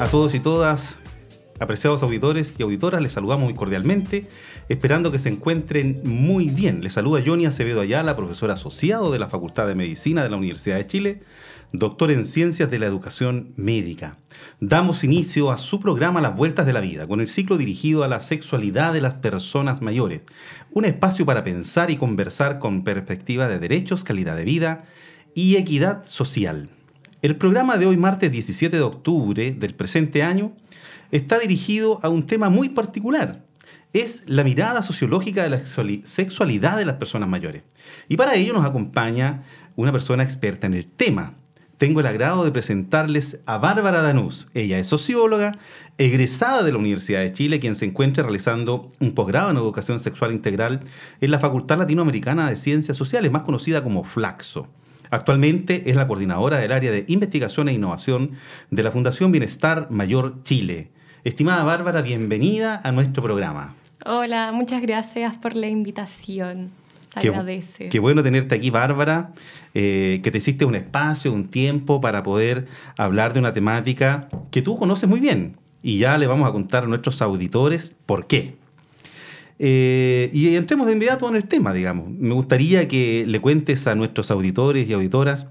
a todos y todas. Apreciados auditores y auditoras, les saludamos muy cordialmente, esperando que se encuentren muy bien. Les saluda Johnny Acevedo Ayala, profesor asociado de la Facultad de Medicina de la Universidad de Chile, doctor en Ciencias de la Educación Médica. Damos inicio a su programa Las Vueltas de la Vida, con el ciclo dirigido a la sexualidad de las personas mayores, un espacio para pensar y conversar con perspectiva de derechos, calidad de vida y equidad social. El programa de hoy, martes 17 de octubre del presente año, está dirigido a un tema muy particular. Es la mirada sociológica de la sexualidad de las personas mayores. Y para ello nos acompaña una persona experta en el tema. Tengo el agrado de presentarles a Bárbara Danús. Ella es socióloga, egresada de la Universidad de Chile, quien se encuentra realizando un posgrado en educación sexual integral en la Facultad Latinoamericana de Ciencias Sociales, más conocida como FLAXO. Actualmente es la coordinadora del área de investigación e innovación de la Fundación Bienestar Mayor Chile. Estimada Bárbara, bienvenida a nuestro programa. Hola, muchas gracias por la invitación. Se qué, agradece. Qué bueno tenerte aquí, Bárbara, eh, que te hiciste un espacio, un tiempo para poder hablar de una temática que tú conoces muy bien. Y ya le vamos a contar a nuestros auditores por qué. Eh, y entremos de inmediato en el tema, digamos. Me gustaría que le cuentes a nuestros auditores y auditoras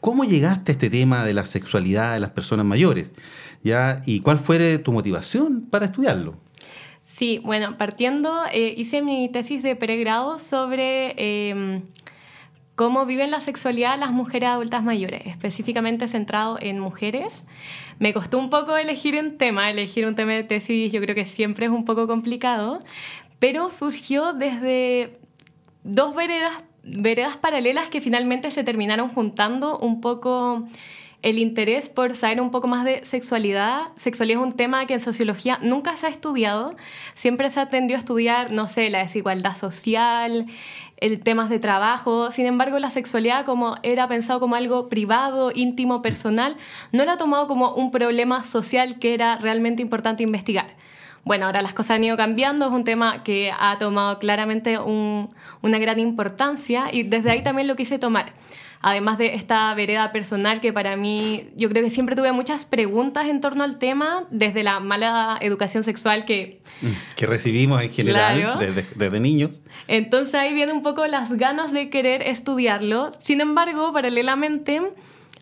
cómo llegaste a este tema de la sexualidad de las personas mayores, ¿ya? Y cuál fue tu motivación para estudiarlo. Sí, bueno, partiendo, eh, hice mi tesis de pregrado sobre em, cómo viven la sexualidad las mujeres adultas mayores, específicamente centrado en mujeres. Me costó un poco elegir un tema, elegir un tema de tesis yo creo que siempre es un poco complicado, pero surgió desde dos veredas, veredas paralelas que finalmente se terminaron juntando un poco el interés por saber un poco más de sexualidad. Sexualidad es un tema que en sociología nunca se ha estudiado, siempre se atendió a estudiar, no sé, la desigualdad social, el temas de trabajo. Sin embargo, la sexualidad como era pensado como algo privado, íntimo, personal, no era tomado como un problema social que era realmente importante investigar. Bueno, ahora las cosas han ido cambiando, es un tema que ha tomado claramente una gran importancia y desde ahí también lo quise tomar. Además de esta vereda personal que para mí, yo creo que siempre tuve muchas preguntas en torno al tema, desde la mala educación sexual que... Mm, que recibimos en general desde, desde niños. Entonces ahí viene un poco las ganas de querer estudiarlo. Sin embargo, paralelamente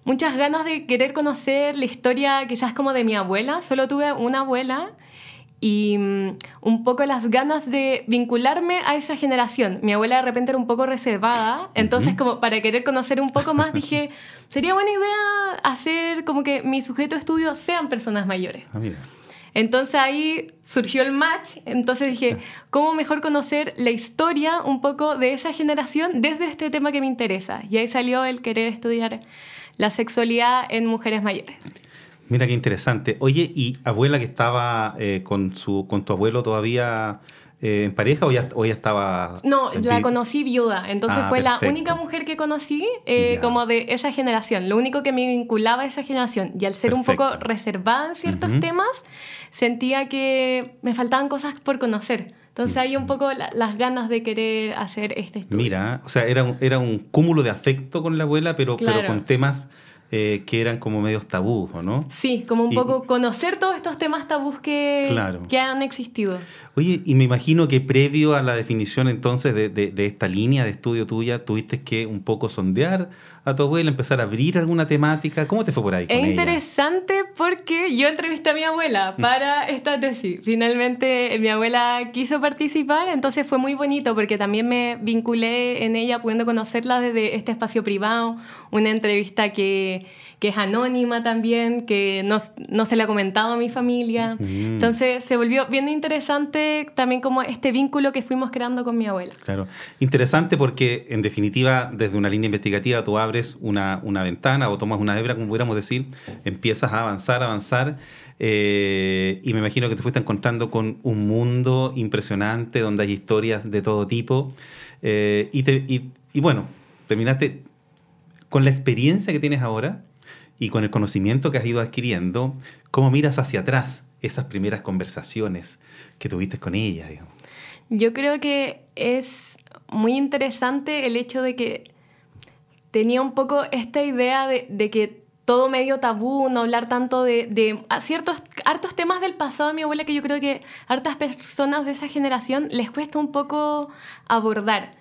muchas ganas de querer conocer la historia quizás como de mi abuela. Solo tuve una abuela y mm, un poco las ganas de vincularme a esa generación. Mi abuela de repente era un poco reservada, entonces como para querer conocer un poco más dije, sería buena idea hacer como que mi sujeto de estudio sean personas mayores. Ah, entonces ahí surgió el match, entonces dije, ¿cómo mejor conocer la historia un poco de esa generación desde este tema que me interesa? Y ahí salió el querer estudiar la sexualidad en mujeres mayores. Mira qué interesante. Oye, ¿y abuela que estaba eh, con, su, con tu abuelo todavía eh, en pareja o ya, o ya estaba...? No, la conocí viuda. Entonces ah, fue la única mujer que conocí eh, como de esa generación. Lo único que me vinculaba a esa generación. Y al ser un poco reservada en ciertos temas, sentía que me faltaban cosas por conocer. Entonces hay un poco las ganas de querer hacer este estudio. Mira, o sea, era un, era un cúmulo de afecto con la abuela, pero, pero con temas eh, que eran como medios tabús, ¿no? Sí, como un poco conocer todos estos temas tabús que, que han existido. Oye, y me imagino que previo a la definición entonces de, de, esta línea de estudio tuya, tuviste que un poco sondear a tu abuela, empezar a abrir alguna temática. ¿Cómo te fue por ahí? es interesante porque yo entrevisté a mi abuela mm. para esta tesis. Finalmente mi abuela quiso participar, entonces fue muy bonito porque también me vinculé en ella pudiendo conocerla desde este espacio privado, una entrevista que que es anónima también, que no, no se le ha comentado a mi familia. Mm. Entonces se volvió bien interesante también como este vínculo que fuimos creando con mi abuela. Claro, interesante porque en definitiva desde una línea investigativa tú abres abres una, ventana o tomas una hebra, como pudiéramos decir, empiezas a avanzar, avanzar, eh, y me imagino que te fuiste encontrando con un mundo impresionante donde hay historias de todo tipo, eh, y, y bueno, terminaste con la experiencia que tienes ahora y con el conocimiento que has ido adquiriendo, ¿cómo miras hacia atrás esas primeras conversaciones que tuviste con ella? Yo creo que es muy interesante el hecho de que tenía un poco esta idea de, que todo medio tabú, no hablar tanto de, ciertos hartos temas del pasado de mi abuela que yo creo que hartas personas de esa generación les cuesta un poco abordar.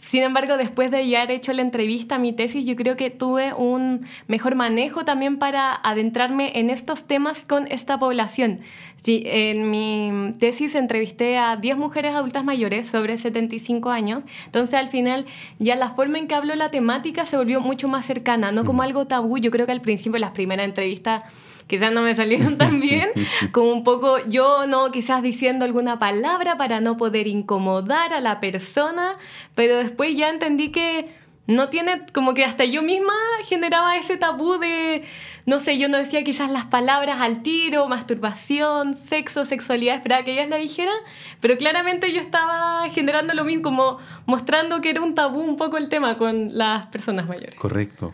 Sin embargo, después de ya haber hecho la entrevista, mi tesis, yo creo que tuve un mejor manejo también para adentrarme en estos temas con esta población. Sí, en mi tesis entrevisté a 10 mujeres adultas mayores sobre 75 años, entonces al final ya la forma en que hablo la temática se volvió mucho más cercana, no como algo tabú. Yo creo que al principio, las primeras entrevistas quizás no me salieron tan bien, como un poco yo no quizás diciendo alguna palabra para no poder incomodar a la persona, pero después ya entendí que no tiene, como que hasta yo misma generaba ese tabú de, no sé, yo no decía quizás las palabras al tiro, masturbación, sexo, sexualidad, esperaba que ellas la dijeran, pero claramente yo estaba generando lo mismo, como mostrando que era un tabú un poco el tema con las personas mayores. Correcto.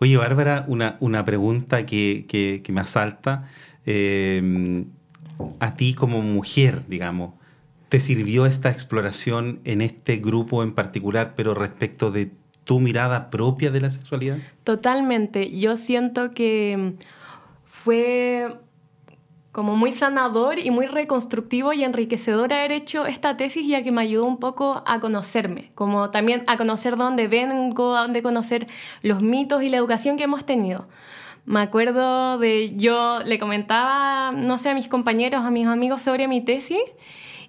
Oye, Bárbara, una, una pregunta que, que, me asalta. Eh, a ti como mujer, digamos, ¿te sirvió esta exploración en este grupo en particular, pero respecto de tu mirada propia de la sexualidad? Totalmente. Yo siento que fue como muy sanador y muy reconstructivo y enriquecedor haber hecho esta tesis ya que me ayudó un poco a conocerme, como también a conocer dónde vengo, a dónde conocer los mitos y la educación que hemos tenido. Me acuerdo de, yo le comentaba, no sé, a mis compañeros, a mis amigos sobre mi tesis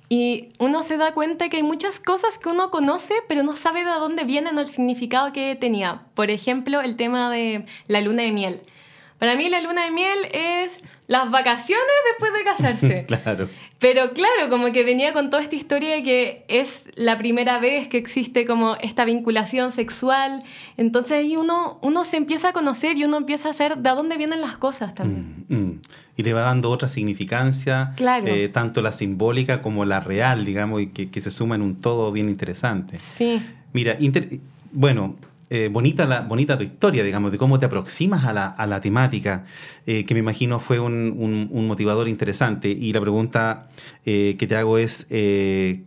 y uno se da cuenta que hay muchas cosas que uno conoce, pero no sabe de dónde vienen o el significado que tenía. Por ejemplo, el tema de la luna de miel. Para mí la luna de miel es las vacaciones después de casarse. claro. Pero claro, como que venía con toda esta historia de que es la primera vez que existe como esta vinculación sexual. Entonces ahí uno, uno se empieza a conocer y uno empieza a saber de dónde vienen las cosas también. Mm, mm. Y le va dando otra significancia, claro. Eh, tanto la simbólica como la real, digamos, y que, que, se suma en un todo bien interesante. Sí. Mira, bueno, eh, bonita, la, bonita tu historia, digamos, de cómo te aproximas a la, a la temática, eh, que me imagino fue un, un, motivador interesante. Y la pregunta eh, que te hago es,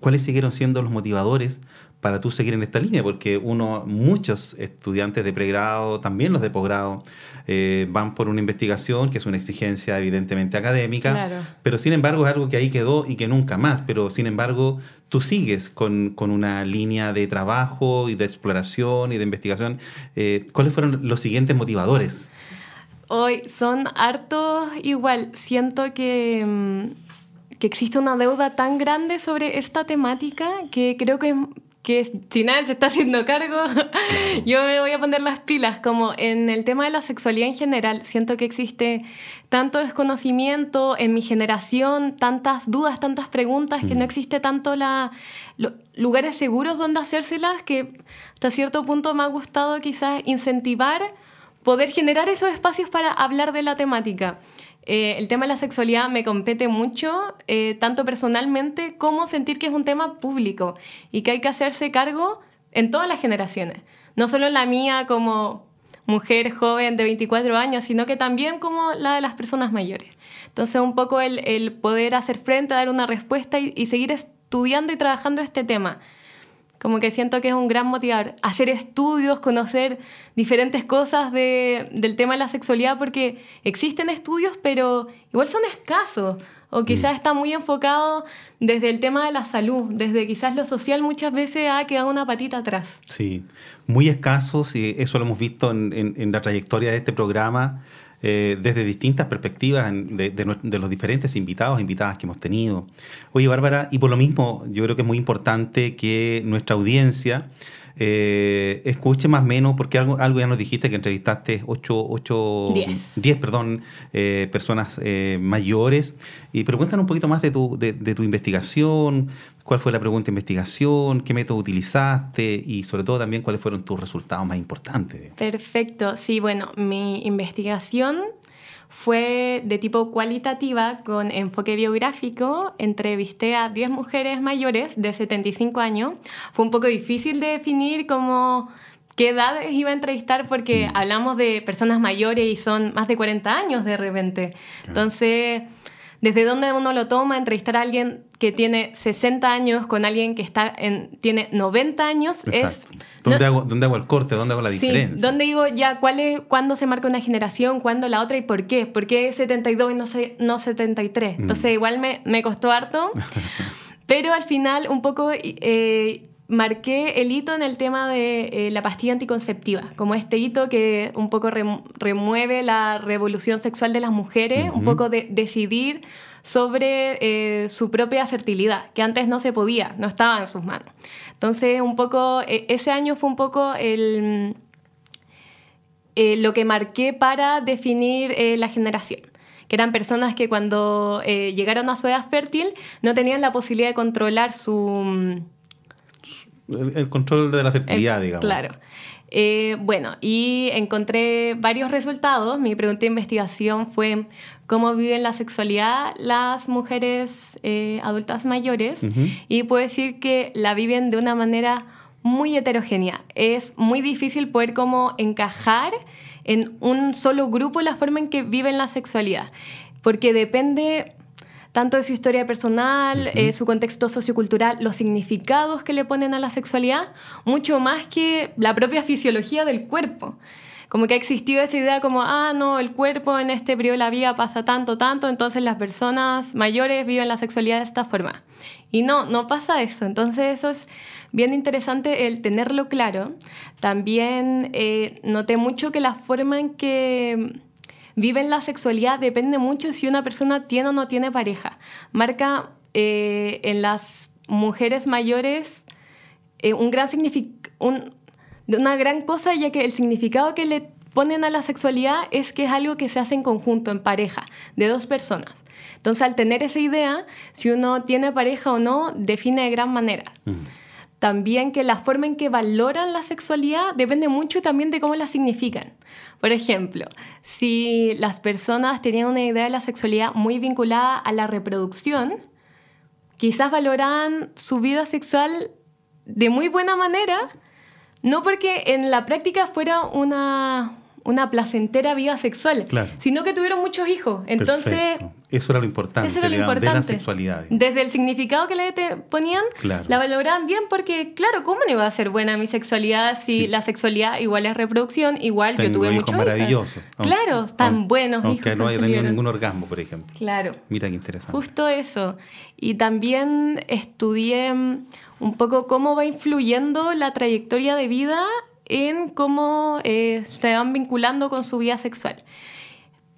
¿cuáles siguieron siendo los motivadores para tú seguir en esta línea? Porque uno, muchos estudiantes de pregrado, también los de posgrado, eh, van por una investigación que es una exigencia evidentemente académica, pero sin embargo es algo que ahí quedó y que nunca más, pero sin embargo tú sigues con, con una línea de trabajo y de exploración y de investigación. Eh, ¿Cuáles fueron los siguientes motivadores? Hoy son hartos igual, siento que mm, que existe una deuda tan grande sobre esta temática que creo que que si nadie se está haciendo cargo, yo me voy a poner las pilas, como en el tema de la sexualidad en general, siento que existe tanto desconocimiento en mi generación, tantas dudas, tantas preguntas, que no existe tanto la, lugares seguros donde hacérselas, que hasta cierto punto me ha gustado quizás incentivar poder generar esos espacios para hablar de la temática. Eh, el tema de la sexualidad me compete mucho, eh, tanto personalmente como sentir que es un tema público y que hay que hacerse cargo en todas las generaciones, no solo la mía como mujer joven de 24 años, sino que también como la de las personas mayores. Entonces un poco el, poder hacer frente, dar una respuesta y, y seguir estudiando y trabajando este tema. Como que siento que es un gran motivador. Hacer estudios, conocer diferentes cosas de, del tema de la sexualidad, porque existen estudios, pero igual son escasos. O quizás mm. está muy enfocado desde el tema de la salud, desde quizás lo social muchas veces ha quedado una patita atrás. Sí, muy escasos, y eso lo hemos visto en, en la trayectoria de este programa. Eh, desde distintas perspectivas de, los diferentes invitados e invitadas que hemos tenido. Oye, Bárbara, y por lo mismo yo creo que es muy importante que nuestra audiencia eh, escuche más o menos, porque algo, algo ya nos dijiste que entrevistaste 8, 8 10. perdón, eh, personas eh, mayores. Y, pero cuéntanos un poquito más de tu, de, tu investigación, cuál fue la pregunta de investigación, qué método utilizaste y sobre todo también cuáles fueron tus resultados más importantes. Perfecto, sí, bueno, mi investigación fue de tipo cualitativa con enfoque biográfico. Entrevisté a 10 mujeres mayores de 75 años. Fue un poco difícil de definir cómo qué edades iba a entrevistar porque mm. hablamos de personas mayores y son más de 40 años de repente. Entonces desde dónde uno lo toma, entrevistar a alguien que tiene 60 años con alguien que está en, tiene 90 años es... ¿Dónde, hago, ¿Dónde hago el corte? ¿Dónde hago la diferencia? ¿Dónde digo ya cuál es, cuándo se marca una generación, cuándo la otra y por qué? ¿Por qué 72 y no, no 73? Mm. Entonces igual me, me costó harto, pero al final un poco... Eh, marqué el hito en el tema de eh, la pastilla anticonceptiva, como este hito que un poco remueve la revolución sexual de las mujeres, un poco de decidir sobre eh, su propia fertilidad, que antes no se podía, no estaba en sus manos. Entonces, un poco, e, ese año fue un poco el, eh, lo que marqué para definir la generación que eran personas que cuando llegaron a su edad fértil no tenían la posibilidad de controlar su, el, control de la fertilidad, digamos. Claro. Eh, bueno, y encontré varios resultados. Mi pregunta de investigación fue cómo viven la sexualidad las mujeres eh, adultas mayores y puedo decir que la viven de una manera muy heterogénea. Es muy difícil poder como encajar en un solo grupo la forma en que viven la sexualidad, porque depende tanto de su historia personal, eh, su contexto sociocultural, los significados que le ponen a la sexualidad, mucho más que la propia fisiología del cuerpo. Como que ha existido esa idea como, ah, no, el cuerpo en este periodo de la vida pasa tanto, tanto, entonces las personas mayores viven la sexualidad de esta forma. Y no, no pasa eso. Entonces eso es bien interesante el tenerlo claro. También eh, noté mucho que la forma en que viven la sexualidad depende mucho si una persona tiene o no tiene pareja. Marca eh, en las mujeres mayores eh, una gran cosa, ya que el significado que le ponen a la sexualidad es que es algo que se hace en conjunto, en pareja, de dos personas. Entonces, al tener esa idea, si uno tiene pareja o no, define de gran manera. También que la forma en que valoran la sexualidad depende mucho también de cómo la significan. Por ejemplo, si las personas tenían una idea de la sexualidad muy vinculada a la reproducción, quizás valoran su vida sexual de muy buena manera, no porque en la práctica fuera una, una placentera vida sexual, sino que tuvieron muchos hijos. Entonces, eso era lo importante, eso era lo importante. de la sexualidad. Desde el significado que le ponían, la valoraban bien porque, claro, ¿cómo no iba a ser buena mi sexualidad si la sexualidad igual es reproducción, igual yo tuve muchos maravillosos. Claro, tan buenos aunque hijos. no haya tenido ningún orgasmo, por ejemplo. Claro. Mira qué interesante. Justo eso. Y también estudié un poco cómo va influyendo la trayectoria de vida en cómo eh, se van vinculando con su vida sexual.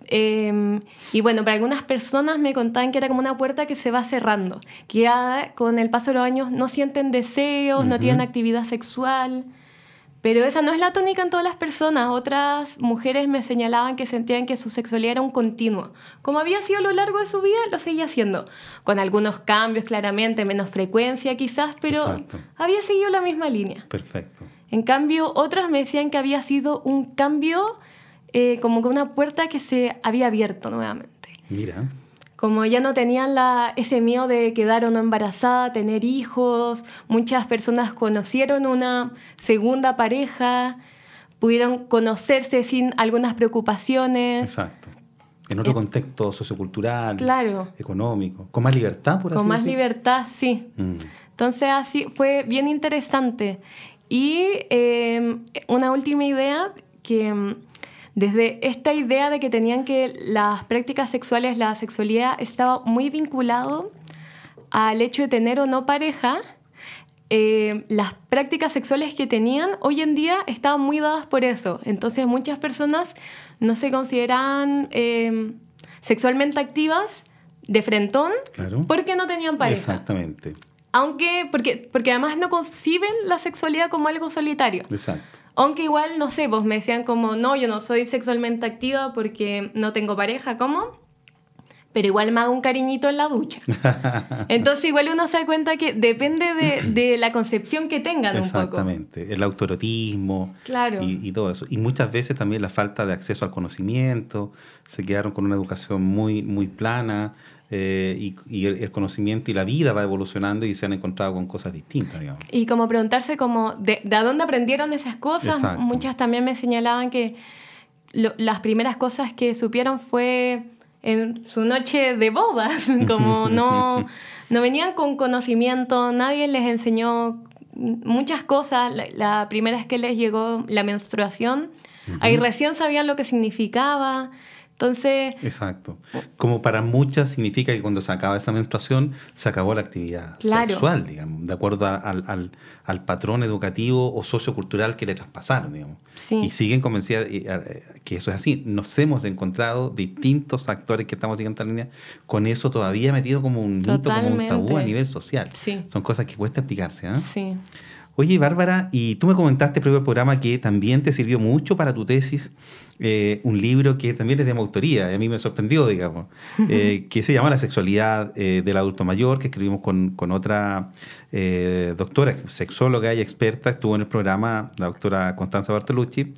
Em, y bueno, para algunas personas me contaban que era como una puerta que se va cerrando, que ya con el paso de los años no sienten deseos, no tienen actividad sexual. Pero esa no es la tónica en todas las personas. Otras mujeres me señalaban que sentían que su sexualidad era un continuo. Como había sido a lo largo de su vida, lo seguía haciendo. Con algunos cambios, claramente, menos frecuencia quizás, pero había seguido la misma línea. Perfecto. En cambio, otras me decían que había sido un cambio eh, como que una puerta que se había abierto nuevamente. Mira. Como ya no tenían la, ese miedo de quedar o no embarazada, tener hijos, muchas personas conocieron una segunda pareja, pudieron conocerse sin algunas preocupaciones. Exacto. En otro eh, contexto sociocultural, claro. económico, con más libertad, por así Con más libertad, sí. Mm. Entonces así fue bien interesante. Y eh, una última idea que mm, desde esta idea de que tenían que las prácticas sexuales, la sexualidad estaba muy vinculado al hecho de tener o no pareja, eh, las prácticas sexuales que tenían hoy en día estaban muy dadas por eso. Entonces muchas personas no se consideran eh, sexualmente activas de frentón porque no tenían pareja. Exactamente. Aunque, porque, porque además no conciben la sexualidad como algo solitario. Exacto. Aunque igual, no sé, vos me decían como, no, yo no soy sexualmente activa porque no tengo pareja, ¿cómo? Pero igual me hago un cariñito en la ducha. Entonces igual uno se da cuenta que depende de, de la concepción que tengan un poco. Exactamente, el autorotismo Claro. y, y todo eso. Y muchas veces también la falta de acceso al conocimiento, se quedaron con una educación muy, muy plana eh, y, y el, el conocimiento y la vida va evolucionando y se han encontrado con cosas distintas, digamos. Y como preguntarse como de, de dónde aprendieron esas cosas. Exacto. Muchas también me señalaban que lo- las primeras cosas que supieron fue en su noche de bodas, como no, no venían con conocimiento, nadie les enseñó muchas cosas. La, la primera vez que les llegó la menstruación, ahí recién sabían lo que significaba. Entonces, Exacto. Como para muchas significa que cuando se acaba esa menstruación, se acabó la actividad Claro. sexual, digamos, de acuerdo a- al, al- al patrón educativo o sociocultural que le traspasaron, digamos. Sí. Y siguen convencidas eh, eh, que eso es así. Nos hemos encontrado distintos actores que estamos siguiendo esta línea con eso todavía metido como un mito, como un tabú a nivel social. Sí. Son cosas que cuesta explicarse. ¿ah? sí. Oye, Bárbara, y tú me comentaste previo al programa que también te sirvió mucho para tu tesis eh, un libro que también es de mi autoría, y a mí me sorprendió, digamos, eh, que se llama La sexualidad eh, del adulto mayor, que escribimos con, con otra eh, doctora, sexóloga y experta, estuvo en el programa, la doctora Constanza Bartolucci.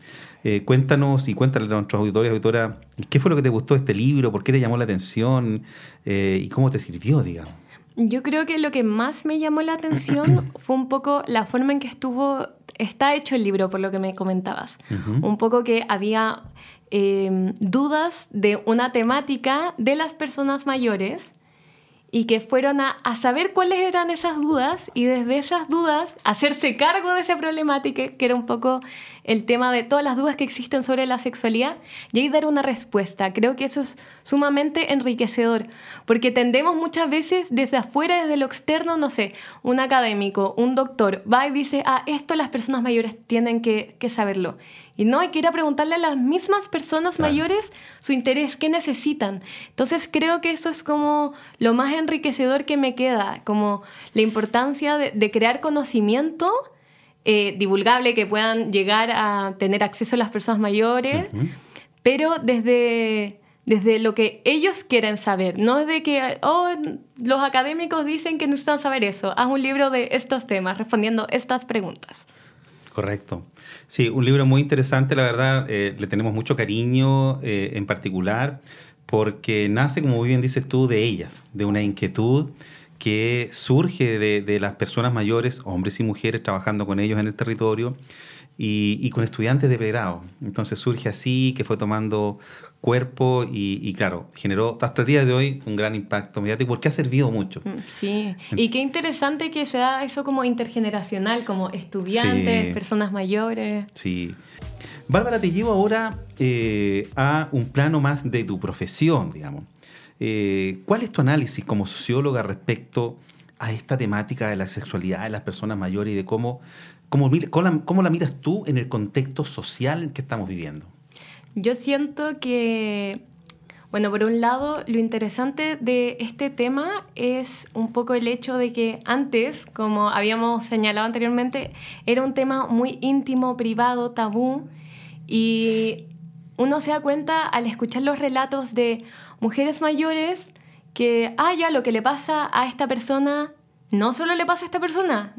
Cuéntanos y cuéntale a nuestros auditores y auditoras qué fue lo que te gustó de este libro, por qué te llamó la atención y cómo te sirvió, digamos. Yo creo que lo que más me llamó la atención fue un poco la forma en que estuvo, está hecho el libro, por lo que me comentabas. Un poco que había eh, dudas de una temática de las personas mayores y que fueron a, a saber cuáles eran esas dudas y desde esas dudas hacerse cargo de esa problemática, que era un poco el tema de todas las dudas que existen sobre la sexualidad y ahí dar una respuesta. Creo que eso es sumamente enriquecedor, porque tendemos muchas veces desde afuera, desde lo externo, no sé, un académico, un doctor, va y dice, ah, esto las personas mayores tienen que, que saberlo. Y no, hay que ir a preguntarle a las mismas personas Claro. mayores su interés, qué necesitan. Entonces creo que eso es como lo más enriquecedor que me queda, como la importancia de, de crear conocimiento eh, divulgable que puedan llegar a tener acceso a las personas mayores, pero desde, desde lo que ellos quieren saber, no es de que oh, los académicos dicen que necesitan saber eso, haz un libro de estos temas respondiendo estas preguntas. Correcto. Sí, un libro muy interesante, la verdad, eh, le tenemos mucho cariño eh, en particular, porque nace, como muy bien dices tú, de ellas, de una inquietud que surge de, de las personas mayores, hombres y mujeres, trabajando con ellos en el territorio y, y con estudiantes de pregrado. Entonces surge así, que fue tomando cuerpo y, y, claro, generó hasta el día de hoy un gran impacto mediático porque ha servido mucho. Mm, Sí, y qué interesante que sea eso como intergeneracional, como estudiantes, Sí. personas mayores. Sí. Bárbara, te llevo ahora eh, a un plano más de tu profesión, digamos. Eh, ¿Cuál es tu análisis como socióloga respecto a esta temática de la sexualidad de las personas mayores y de cómo, cómo, cómo la, miras tú en el contexto social que estamos viviendo? Yo siento que, bueno, por un lado, lo interesante de este tema es un poco el hecho de que antes, como habíamos señalado anteriormente, era un tema muy íntimo, privado, tabú, y uno se da cuenta al escuchar los relatos de mujeres mayores que, ah, ya, lo que le pasa a esta persona, no solo le pasa a esta persona,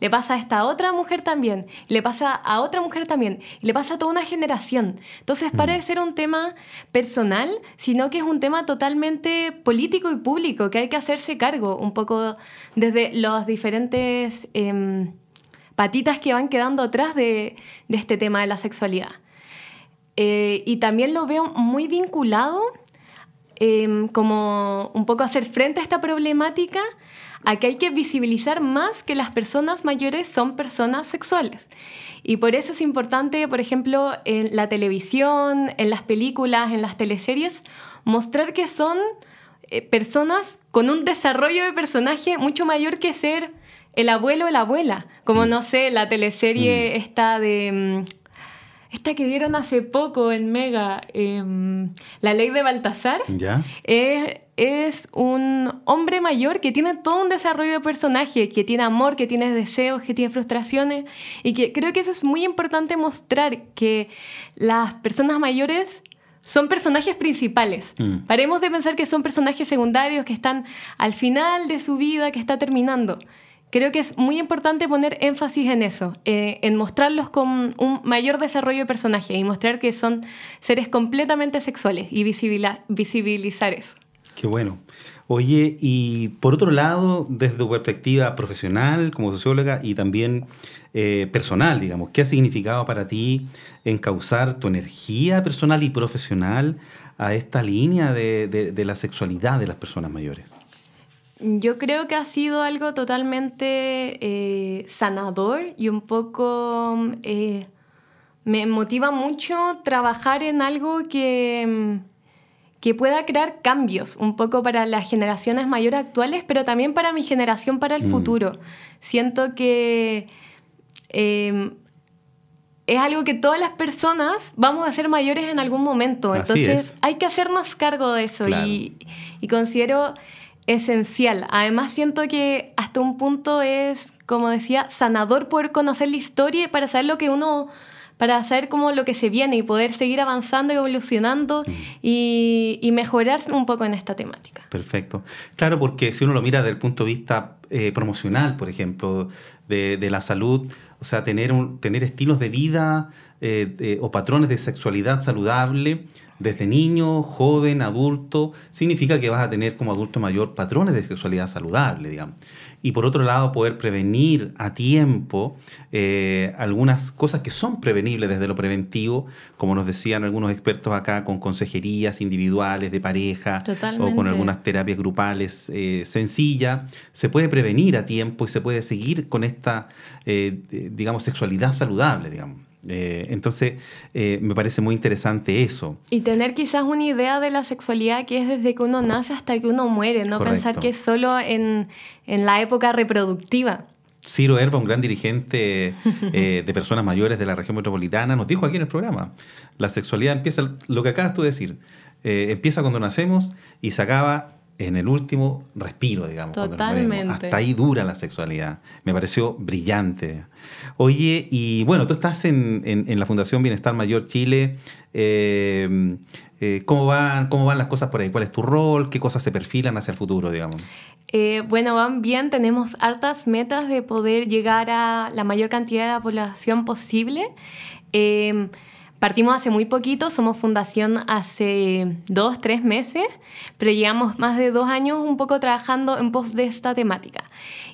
le pasa a esta otra mujer también, le pasa a otra mujer también, y le pasa a toda una generación. Entonces, para de ser un tema personal, sino que es un tema totalmente político y público, que hay que hacerse cargo un poco desde los diferentes em, patitas que van quedando atrás de, de este tema de la sexualidad. Eh, y también lo veo muy vinculado em, como un poco hacer frente a esta problemática, a que hay que visibilizar más que las personas mayores son personas sexuales. Y por eso es importante, por ejemplo, en la televisión, en las películas, en las teleseries, mostrar que son eh, personas con un desarrollo de personaje mucho mayor que ser el abuelo o la abuela. Como, no sé, la teleserie esta de... mm, esta que dieron hace poco en Mega, em, La Ley de Baltasar, ¿Ya? Es un hombre mayor que tiene todo un desarrollo de personaje, que tiene amor, que tiene deseos, que tiene frustraciones y que creo que eso es muy importante mostrar que las personas mayores son personajes principales. Mm. Paremos de pensar que son personajes secundarios que están al final de su vida, que está terminando. Creo que es muy importante poner énfasis en eso, eh, en mostrarlos con un mayor desarrollo de personaje y mostrar que son seres completamente sexuales y visibilizar eso. Qué bueno. Oye, y por otro lado, desde tu perspectiva profesional como socióloga y también eh, personal, digamos, ¿qué ha significado para ti encauzar tu energía personal y profesional a esta línea de la sexualidad de las personas mayores? Yo creo que ha sido algo totalmente eh, sanador y un poco... Eh, me motiva mucho trabajar en algo que, que pueda crear cambios, un poco para las generaciones mayores actuales, pero también para mi generación, para el mm. futuro. Siento que em, es algo que todas las personas vamos a ser mayores en algún momento. Entonces hay que hacernos cargo de eso y, y considero esencial. Además siento que hasta un punto es, como decía, sanador poder conocer la historia para saber lo que uno para saber cómo lo que se viene y poder seguir avanzando y evolucionando mm. y, mejorar un poco en esta temática. Perfecto. Claro, porque si uno lo mira desde el punto de vista eh, promocional, por ejemplo, de, la salud, o sea, tener, un, tener estilos de vida eh, o patrones de sexualidad saludable, desde niño, joven, adulto, significa que vas a tener como adulto mayor patrones de sexualidad saludable, digamos. Y por otro lado, poder prevenir a tiempo eh, algunas cosas que son prevenibles desde lo preventivo, como nos decían algunos expertos acá, con consejerías individuales de pareja o con algunas terapias grupales eh, sencillas, se puede prevenir a tiempo y se puede seguir con esta, eh, digamos, sexualidad saludable, digamos. Eh, entonces, eh, me parece muy interesante eso. Y tener quizás una idea de la sexualidad que es desde que uno nace hasta que uno muere, no pensar que es solo en, en, la época reproductiva. Ciro Herba, un gran dirigente eh, de personas mayores de la región metropolitana, nos dijo aquí en el programa, la sexualidad empieza, lo que acabas tú de decir, empieza cuando nacemos y se acaba en el último respiro, digamos. Totalmente. Hasta ahí dura la sexualidad. Me pareció brillante. Oye, y bueno, tú estás en, la Fundación Bienestar Mayor Chile. Eh, eh, ¿cómo, van, ¿Cómo van las cosas por ahí? ¿Cuál es tu rol? ¿Qué cosas se perfilan hacia el futuro, digamos? Eh, bueno, van bien. Tenemos hartas metas de poder llegar a la mayor cantidad de la población posible. Partimos hace muy poquito, somos fundación hace dos, tres meses, pero llevamos más de dos años un poco trabajando en pos de esta temática.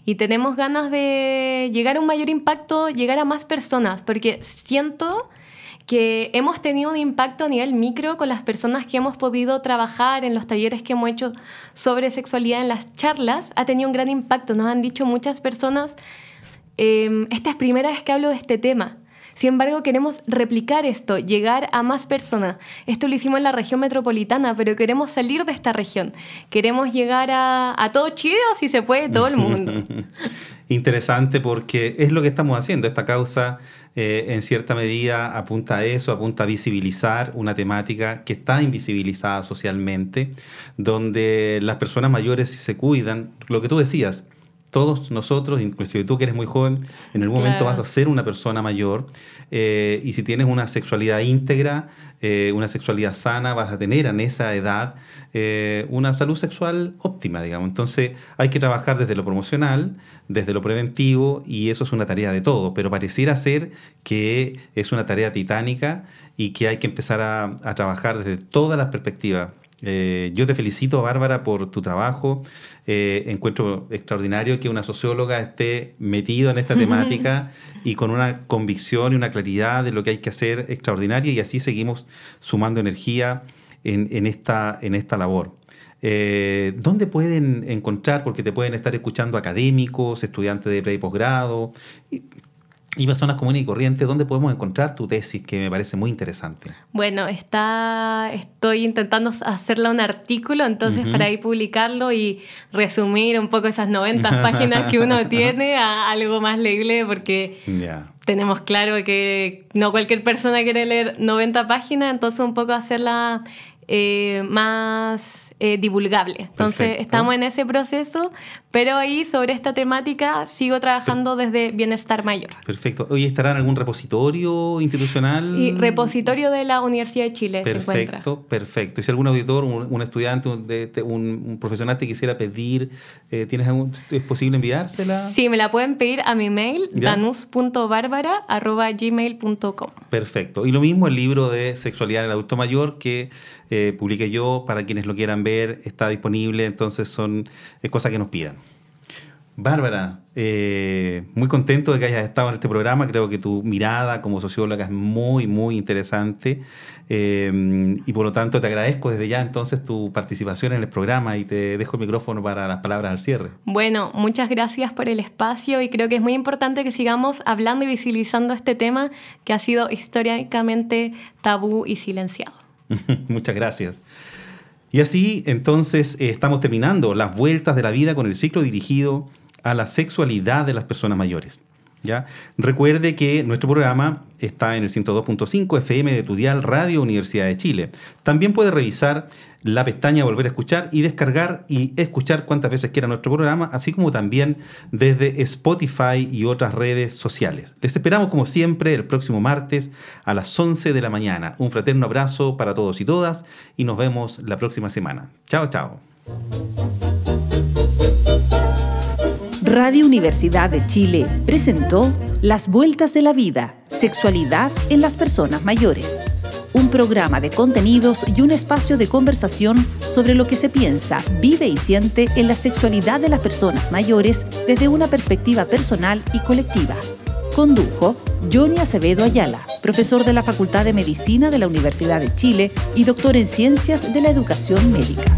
Y tenemos ganas de llegar a un mayor impacto, llegar a más personas, porque siento que hemos tenido un impacto a nivel micro con las personas que hemos podido trabajar en los talleres que hemos hecho sobre sexualidad en las charlas, ha tenido un gran impacto. Nos han dicho muchas personas, em, esta es primera vez que hablo de este tema sin embargo, queremos replicar esto, llegar a más personas. Esto lo hicimos en la región metropolitana, pero queremos salir de esta región. Queremos llegar a, todo Chile o si se puede, todo el mundo. Interesante porque es lo que estamos haciendo. Esta causa eh, en cierta medida apunta a eso, apunta a visibilizar una temática que está invisibilizada socialmente, donde las personas mayores si se cuidan, lo que tú decías, todos nosotros, inclusive tú que eres muy joven, en el momento vas a ser una persona mayor eh, y si tienes una sexualidad íntegra, eh, una sexualidad sana, vas a tener en esa edad eh, una salud sexual óptima, digamos. Entonces hay que trabajar desde lo promocional, desde lo preventivo y eso es una tarea de todo, pero pareciera ser que es una tarea titánica y que hay que empezar a, a trabajar desde todas las perspectivas eh, yo te felicito, Bárbara, por tu trabajo. Eh, encuentro extraordinario que una socióloga esté metida en esta temática y con una convicción y una claridad de lo que hay que hacer extraordinaria y así seguimos sumando energía en, esta, en esta labor. Eh, ¿Dónde pueden encontrar? Porque te pueden estar escuchando académicos, estudiantes de pre y posgrado y personas comunes y corrientes, ¿dónde podemos encontrar tu tesis que me parece muy interesante? Bueno, está, estoy intentando hacerle un artículo, entonces para ahí publicarlo y resumir un poco esas 90 páginas que uno tiene a algo más leíble, porque tenemos claro que no cualquier persona quiere leer 90 páginas, entonces un poco hacerla eh, más eh, divulgable. Entonces estamos en ese proceso, pero ahí sobre esta temática sigo trabajando desde Bienestar Mayor. Perfecto. ¿Hoy estará en algún repositorio institucional? Sí, repositorio de la Universidad de Chile perfecto, se encuentra. Perfecto. Y si algún auditor, un, estudiante, un, profesional te quisiera pedir, eh, ¿tienes ¿es posible enviársela? Sí, me la pueden pedir a mi mail, danus.barbara.gmail.com. Perfecto. Y lo mismo el libro de Sexualidad en el Adulto Mayor que eh, publiqué yo, para quienes lo quieran ver, está disponible, entonces son cosas que nos pidan. Bárbara, eh, muy contento de que hayas estado en este programa. Creo que tu mirada como socióloga es muy, muy interesante. Eh, y por lo tanto te agradezco desde ya entonces tu participación en el programa y te dejo el micrófono para las palabras al cierre. Bueno, muchas gracias por el espacio y creo que es muy importante que sigamos hablando y visibilizando este tema que ha sido históricamente tabú y silenciado. muchas gracias. Y así entonces eh, estamos terminando las vueltas de la vida con el ciclo dirigido a la sexualidad de las personas mayores. Recuerde que nuestro programa está en el 102.5 FM de Tudial Radio Universidad de Chile. También puede revisar la pestaña Volver a escuchar y descargar y escuchar cuantas veces quiera nuestro programa, así como también desde Spotify y otras redes sociales. Les esperamos como siempre el próximo martes a las 11 de la mañana. Un fraterno abrazo para todos y todas y nos vemos la próxima semana. Chao, chao. Radio Universidad de Chile presentó Las Vueltas de la Vida, Sexualidad en las Personas Mayores. Un programa de contenidos y un espacio de conversación sobre lo que se piensa, vive y siente en la sexualidad de las personas mayores desde una perspectiva personal y colectiva. Condujo Johnny Acevedo Ayala, profesor de la Facultad de Medicina de la Universidad de Chile y doctor en Ciencias de la Educación Médica.